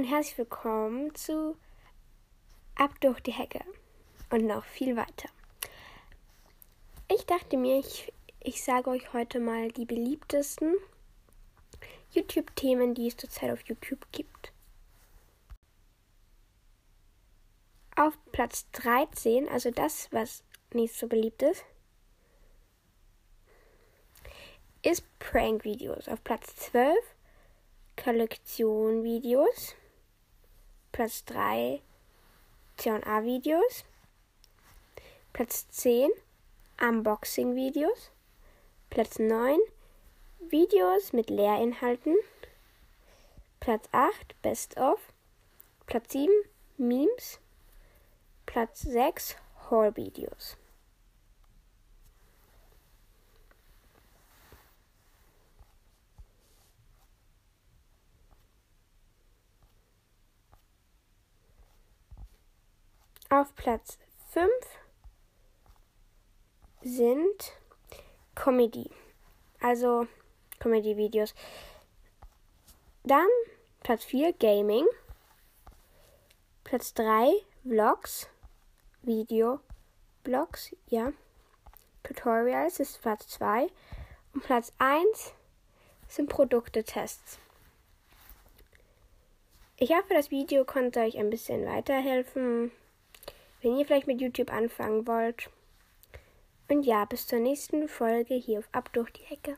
Und herzlich willkommen zu Ab durch die Hecke und noch viel weiter. Ich dachte mir, ich, ich sage euch heute mal die beliebtesten YouTube-Themen, die es zurzeit auf YouTube gibt. Auf Platz 13, also das, was nicht so beliebt ist, ist Prank-Videos. Auf Platz 12 Kollektion-Videos. Platz 3 C&A-Videos. Platz 10 Unboxing-Videos. Platz 9 Videos mit Lehrinhalten. Platz 8 Best of. Platz 7 Memes. Platz 6 Haul-Videos. Auf Platz 5 sind Comedy, also Comedy-Videos. Dann Platz 4 Gaming. Platz 3 Vlogs, Video, Blogs, ja. Tutorials ist Platz 2. Und Platz 1 sind Produkte-Tests. Ich hoffe, das Video konnte euch ein bisschen weiterhelfen wenn ihr vielleicht mit YouTube anfangen wollt. Und ja, bis zur nächsten Folge hier auf Ab durch die Hecke.